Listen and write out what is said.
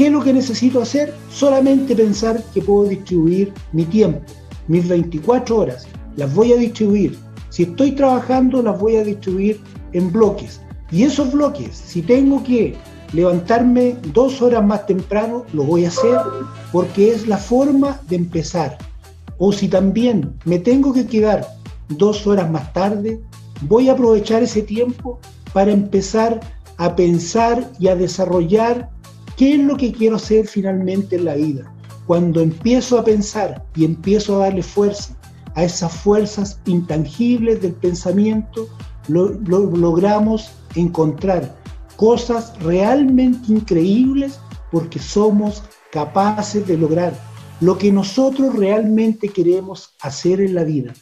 ¿Qué es lo que necesito hacer? Solamente pensar que puedo distribuir mi tiempo, mis 24 horas, las voy a distribuir. Si estoy trabajando, las voy a distribuir en bloques. Y esos bloques, si tengo que levantarme dos horas más temprano, lo voy a hacer porque es la forma de empezar. O si también me tengo que quedar dos horas más tarde, voy a aprovechar ese tiempo para empezar a pensar y a desarrollar qué es lo que quiero hacer finalmente en la vida. Cuando empiezo a pensar y empiezo a darle fuerza a esas fuerzas intangibles del pensamiento, logramos encontrar cosas realmente increíbles porque somos capaces de lograr lo que nosotros realmente queremos hacer en la vida.